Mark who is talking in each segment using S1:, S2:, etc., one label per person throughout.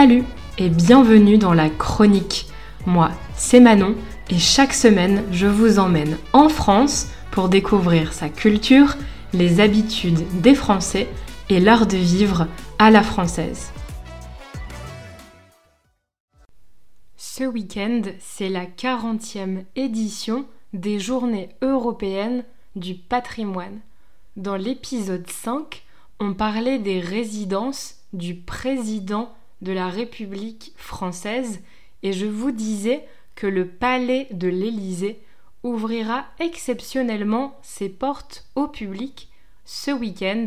S1: Salut et bienvenue dans la chronique. Moi, c'est Manon et chaque semaine, je vous emmène en France pour découvrir sa culture, les habitudes des Français et l'art de vivre à la française. Ce week-end, c'est la 40e édition des Journées européennes du patrimoine. Dans l'épisode 5, on parlait des résidences du président de la République française et je vous disais que le palais de l'Élysée ouvrira exceptionnellement ses portes au public ce week-end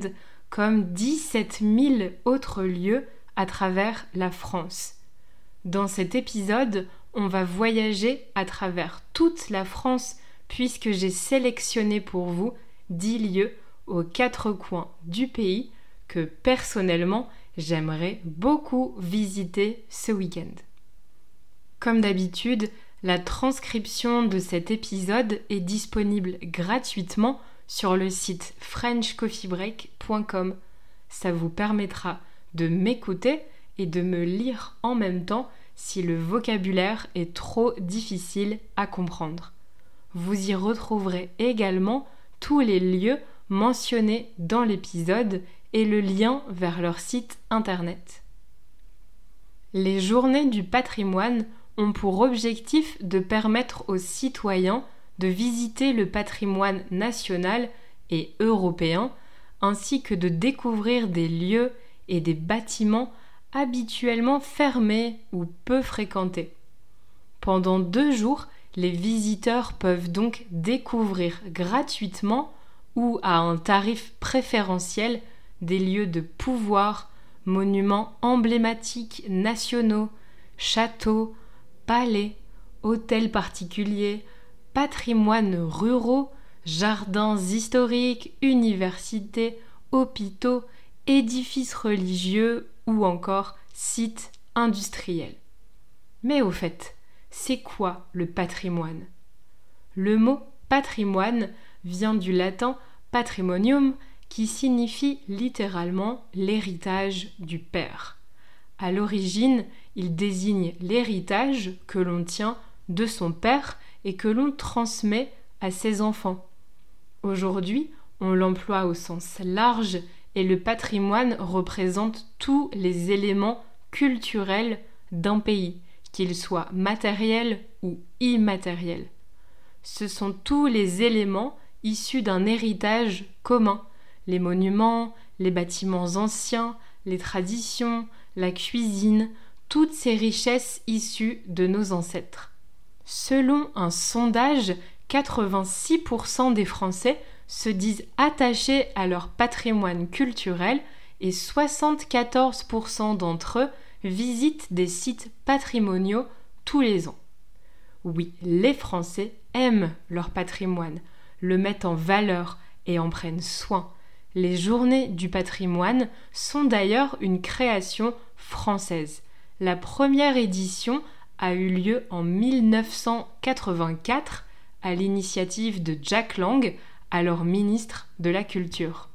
S1: comme 17 000 autres lieux à travers la France. Dans cet épisode, on va voyager à travers toute la France puisque j'ai sélectionné pour vous 10 lieux aux quatre coins du pays que personnellement j'aimerais beaucoup visiter ce week-end. Comme d'habitude, la transcription de cet épisode est disponible gratuitement sur le site frenchcoffeebreak.com. Ça vous permettra de m'écouter et de me lire en même temps si le vocabulaire est trop difficile à comprendre. Vous y retrouverez également tous les lieux mentionnés dans l'épisode et le lien vers leur site internet. Les journées du patrimoine ont pour objectif de permettre aux citoyens de visiter le patrimoine national et européen, ainsi que de découvrir des lieux et des bâtiments habituellement fermés ou peu fréquentés. Pendant deux jours, les visiteurs peuvent donc découvrir gratuitement ou à un tarif préférentiel des lieux de pouvoir, monuments emblématiques nationaux, châteaux, palais, hôtels particuliers, patrimoines ruraux, jardins historiques, universités, hôpitaux, édifices religieux ou encore sites industriels. Mais au fait, c'est quoi le patrimoine? Le mot patrimoine vient du latin patrimonium qui signifie littéralement l'héritage du père. À l'origine, il désigne l'héritage que l'on tient de son père et que l'on transmet à ses enfants. Aujourd'hui, on l'emploie au sens large et le patrimoine représente tous les éléments culturels d'un pays, qu'ils soient matériels ou immatériels. Ce sont tous les éléments issus d'un héritage commun les monuments, les bâtiments anciens, les traditions, la cuisine, toutes ces richesses issues de nos ancêtres. Selon un sondage, 86% des Français se disent attachés à leur patrimoine culturel et 74% d'entre eux visitent des sites patrimoniaux tous les ans. Oui, les Français aiment leur patrimoine, le mettent en valeur et en prennent soin. Les journées du patrimoine sont d'ailleurs une création française. La première édition a eu lieu en 1984 à l'initiative de Jack Lang, alors ministre de la Culture.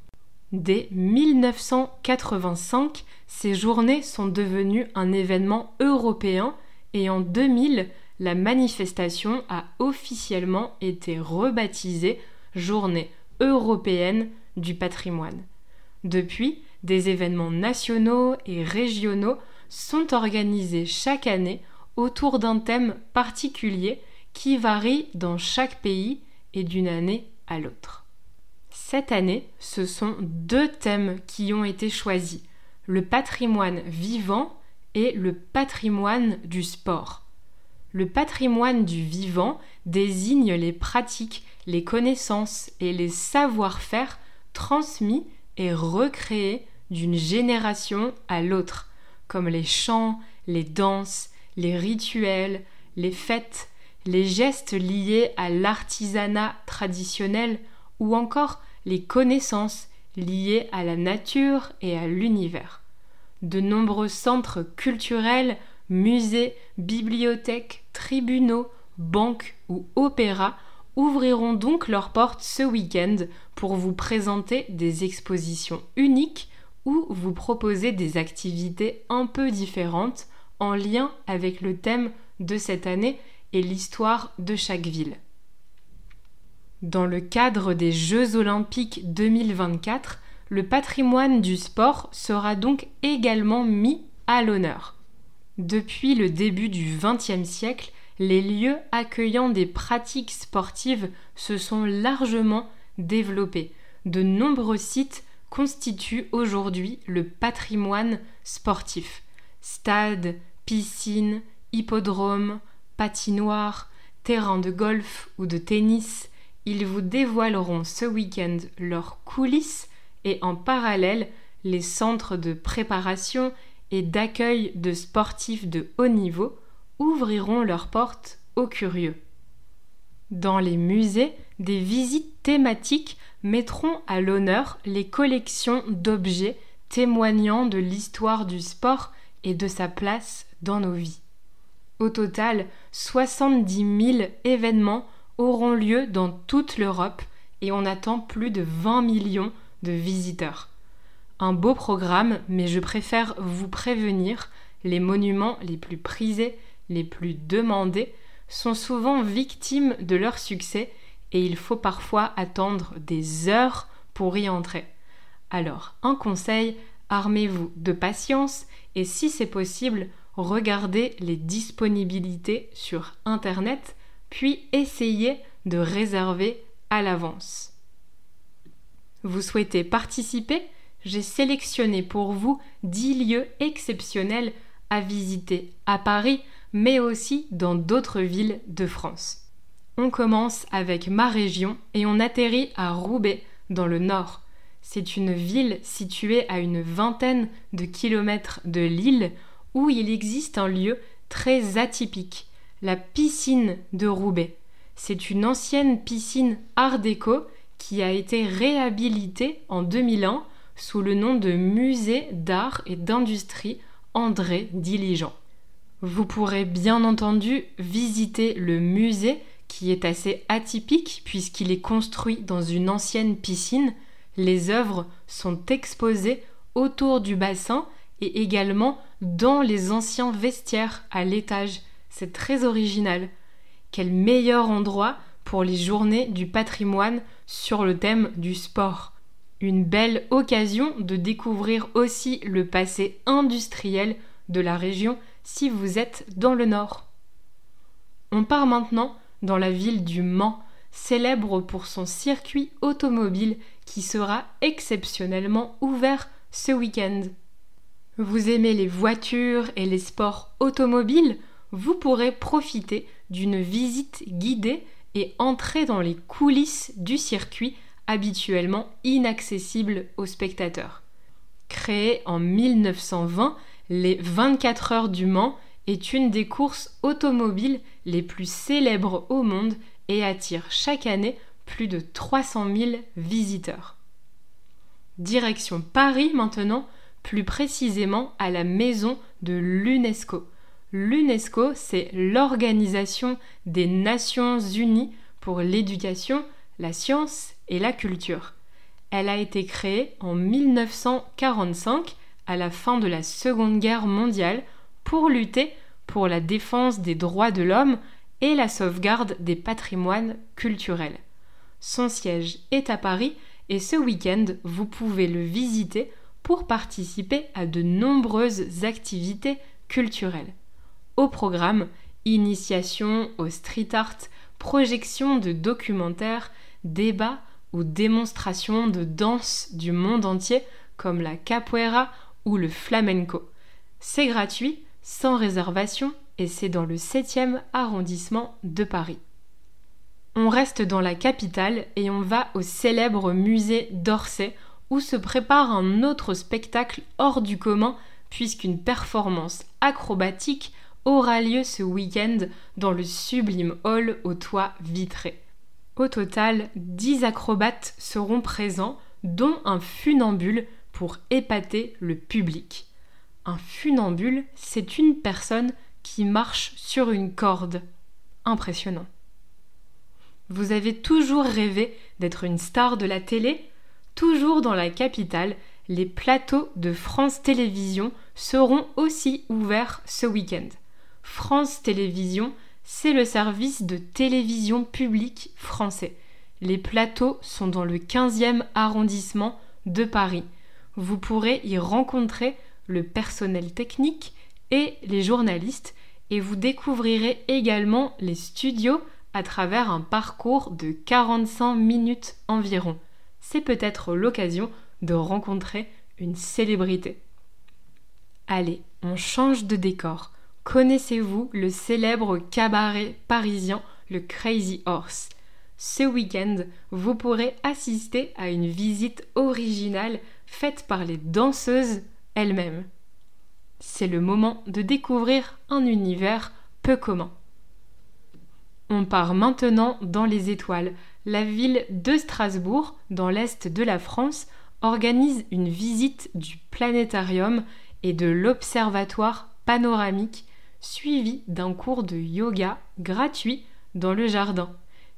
S1: Dès 1985, ces journées sont devenues un événement européen et en 2000, la manifestation a officiellement été rebaptisée Journée européenne du patrimoine. Depuis, des événements nationaux et régionaux sont organisés chaque année autour d'un thème particulier qui varie dans chaque pays et d'une année à l'autre. Cette année, ce sont deux thèmes qui ont été choisis, le patrimoine vivant et le patrimoine du sport. Le patrimoine du vivant désigne les pratiques, les connaissances et les savoir-faire transmis et recréés d'une génération à l'autre, comme les chants, les danses, les rituels, les fêtes, les gestes liés à l'artisanat traditionnel ou encore les connaissances liées à la nature et à l'univers. De nombreux centres culturels, musées, bibliothèques, tribunaux, banques ou opéras ouvriront donc leurs portes ce week-end pour vous présenter des expositions uniques où vous proposez des activités un peu différentes en lien avec le thème de cette année et l'histoire de chaque ville. Dans le cadre des Jeux olympiques 2024, le patrimoine du sport sera donc également mis à l'honneur. Depuis le début du XXe siècle, les lieux accueillant des pratiques sportives se sont largement développés. De nombreux sites constituent aujourd'hui le patrimoine sportif. Stades, piscines, hippodromes, patinoires, terrains de golf ou de tennis, ils vous dévoileront ce week-end leurs coulisses et en parallèle les centres de préparation et d'accueil de sportifs de haut niveau ouvriront leurs portes aux curieux. Dans les musées, des visites thématiques mettront à l'honneur les collections d'objets témoignant de l'histoire du sport et de sa place dans nos vies. Au total, 70 000 événements auront lieu dans toute l'Europe et on attend plus de 20 millions de visiteurs. Un beau programme, mais je préfère vous prévenir, les monuments les plus prisés, les plus demandés, sont souvent victimes de leur succès et il faut parfois attendre des heures pour y entrer. Alors, un conseil, armez-vous de patience et si c'est possible, regardez les disponibilités sur Internet, puis essayez de réserver à l'avance. Vous souhaitez participer? J'ai sélectionné pour vous 10 lieux exceptionnels à visiter à Paris, mais aussi dans d'autres villes de France. On commence avec ma région et on atterrit à Roubaix, dans le nord. C'est une ville située à une vingtaine de kilomètres de Lille où il existe un lieu très atypique, la piscine de Roubaix. C'est une ancienne piscine art déco qui a été réhabilitée en 2001 sous le nom de Musée d'art et d'industrie André Diligent. Vous pourrez bien entendu visiter le musée qui est assez atypique puisqu'il est construit dans une ancienne piscine. Les œuvres sont exposées autour du bassin et également dans les anciens vestiaires à l'étage. C'est très original. Quel meilleur endroit pour les journées du patrimoine sur le thème du sport. Une belle occasion de découvrir aussi le passé industriel de la région si vous êtes dans le nord. On part maintenant dans la ville du Mans, célèbre pour son circuit automobile qui sera exceptionnellement ouvert ce week-end. Vous aimez les voitures et les sports automobiles? Vous pourrez profiter d'une visite guidée et entrer dans les coulisses du circuit habituellement inaccessible aux spectateurs. Créé en 1920, les 24 heures du Mans est une des courses automobiles les plus célèbres au monde et attire chaque année plus de 300 000 visiteurs. Direction Paris maintenant, plus précisément à la maison de l'UNESCO. L'UNESCO, c'est l'Organisation des Nations Unies pour l'éducation, la science et la culture. Elle a été créée en 1945, à la fin de la Seconde Guerre mondiale, pour lutter pour la défense des droits de l'homme et la sauvegarde des patrimoines culturels. Son siège est à Paris et ce week-end, vous pouvez le visiter pour participer à de nombreuses activités culturelles. Au programme, initiation au street art, projection de documentaires, débats ou démonstrations de danse du monde entier comme la capoeira ou le flamenco. C'est gratuit, sans réservation et c'est dans le 7e arrondissement de Paris. On reste dans la capitale et on va au célèbre musée d'Orsay où se prépare un autre spectacle hors du commun puisqu'une performance acrobatique aura lieu ce week-end dans le sublime hall au toit vitré. Au total, 10 acrobates seront présents, dont un funambule pour épater le public. Un funambule, c'est une personne qui marche sur une corde. Impressionnant. Vous avez toujours rêvé d'être une star de la télé? Toujours dans la capitale, les plateaux de France Télévisions seront aussi ouverts ce week-end. France Télévisions, c'est le service de télévision publique français. Les plateaux sont dans le 15e arrondissement de Paris. Vous pourrez y rencontrer le personnel technique et les journalistes et vous découvrirez également les studios à travers un parcours de 45 minutes environ. C'est peut-être l'occasion de rencontrer une célébrité. Allez, on change de décor. Connaissez-vous le célèbre cabaret parisien le Crazy Horse? Ce week-end, vous pourrez assister à une visite originale faite par les danseuses elles-mêmes. C'est le moment de découvrir un univers peu commun. On part maintenant dans les étoiles. La ville de Strasbourg, dans l'est de la France, organise une visite du planétarium et de l'observatoire panoramique suivi d'un cours de yoga gratuit dans le jardin.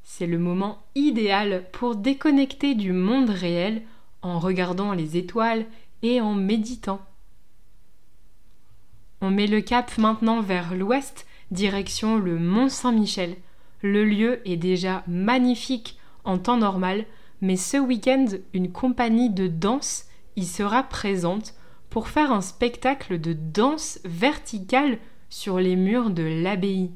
S1: C'est le moment idéal pour déconnecter du monde réel en regardant les étoiles et en méditant. On met le cap maintenant vers l'ouest, direction le Mont Saint-Michel. Le lieu est déjà magnifique en temps normal, mais ce week-end, une compagnie de danse y sera présente pour faire un spectacle de danse verticale sur les murs de l'abbaye.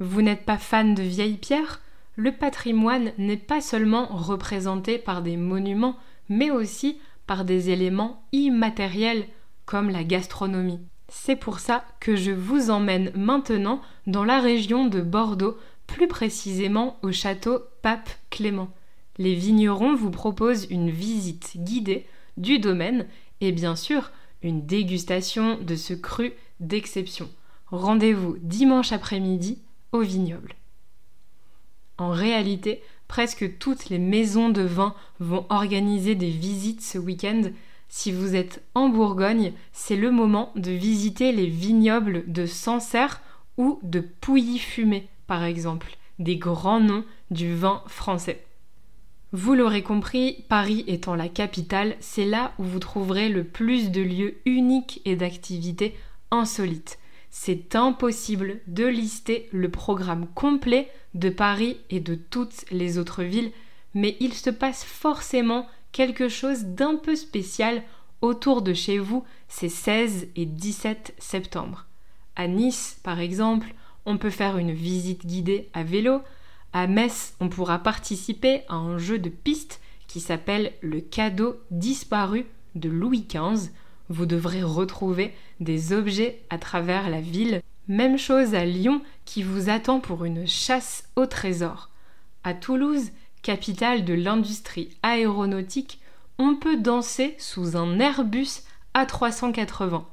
S1: Vous n'êtes pas fan de vieilles pierres Le patrimoine n'est pas seulement représenté par des monuments, mais aussi par des éléments immatériels comme la gastronomie. C'est pour ça que je vous emmène maintenant dans la région de Bordeaux, plus précisément au château Pape Clément. Les vignerons vous proposent une visite guidée du domaine et bien sûr une dégustation de ce cru d'exception. Rendez-vous dimanche après-midi au vignoble. En réalité, presque toutes les maisons de vin vont organiser des visites ce week-end. Si vous êtes en Bourgogne, c'est le moment de visiter les vignobles de Sancerre ou de Pouilly-Fumé, par exemple, des grands noms du vin français. Vous l'aurez compris, Paris étant la capitale, c'est là où vous trouverez le plus de lieux uniques et d'activités insolites. C'est impossible de lister le programme complet de Paris et de toutes les autres villes, mais il se passe forcément quelque chose d'un peu spécial autour de chez vous ces 16 et 17 septembre. À Nice, par exemple, on peut faire une visite guidée à vélo, à Metz, on pourra participer à un jeu de piste qui s'appelle le cadeau disparu de Louis XV. Vous devrez retrouver des objets à travers la ville. Même chose à Lyon qui vous attend pour une chasse au trésor. À Toulouse, capitale de l'industrie aéronautique, on peut danser sous un Airbus A380.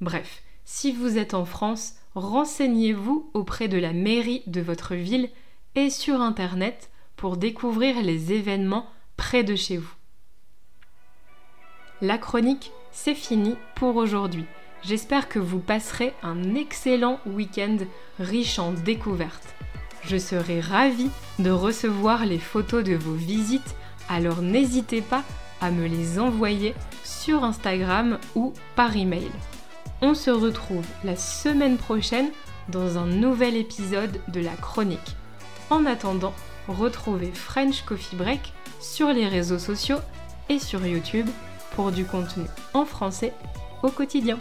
S1: Bref, si vous êtes en France, renseignez-vous auprès de la mairie de votre ville et sur Internet pour découvrir les événements près de chez vous. La chronique, c'est fini pour aujourd'hui. J'espère que vous passerez un excellent week-end riche en découvertes. Je serai ravie de recevoir les photos de vos visites, alors n'hésitez pas à me les envoyer sur Instagram ou par email. On se retrouve la semaine prochaine dans un nouvel épisode de la chronique. En attendant, retrouvez French Coffee Break sur les réseaux sociaux et sur YouTube pour du contenu en français au quotidien.